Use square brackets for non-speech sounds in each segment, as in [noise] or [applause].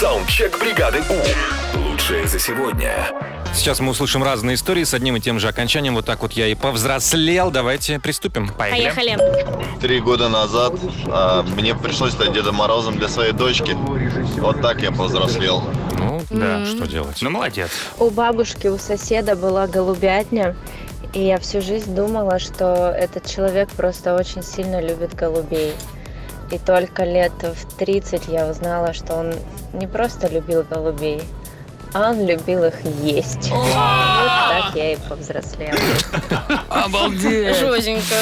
Саундчек бригады У. Лучшее за сегодня. Сейчас мы услышим разные истории с одним и тем же окончанием. Вот так вот я и повзрослел. Давайте приступим. Поехали. Три года назад а, мне пришлось стать Дедом Морозом для своей дочки. Вот так я повзрослел. Ну, да, что делать? Ну, молодец. У бабушки, у соседа была голубятня, и я всю жизнь думала, что этот человек просто очень сильно любит голубей. И только лет в 30 я узнала, что он не просто любил голубей, а он любил их есть. Вот так я и повзрослела. Обалдеть. Жозенько.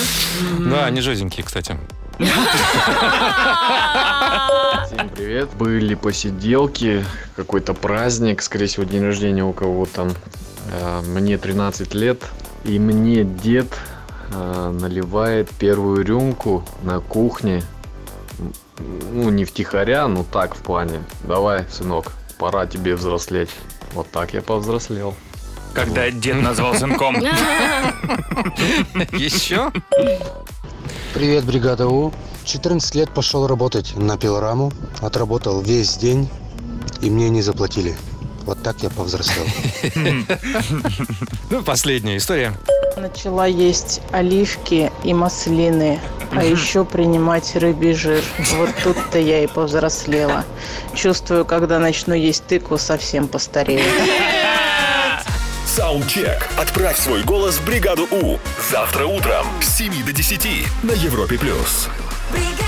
Да, они жозенькие, кстати. Всем привет. Были посиделки, какой-то праздник, скорее всего, день рождения у кого-то. Э, Мне 13 лет, и мне дед э, наливает первую рюмку на кухне. Ну, не втихаря, но так в плане. Давай, сынок, пора тебе взрослеть. Вот так я повзрослел. Когда дед назвал сынком. [laughs] Еще? Привет, бригада У. 14 лет пошел работать на пилораму. Отработал весь день, и мне не заплатили. Вот так я повзрослел. [laughs] Ну, последняя история. Начала есть оливки и маслины, а еще принимать рыбий жир. Вот тут-то я и повзрослела. Чувствую, когда начну есть тыкву, совсем постарею. Саундчек. Отправь свой голос в бригаду У. Завтра утром с 7 до 10 на Европе+. плюс. бригада.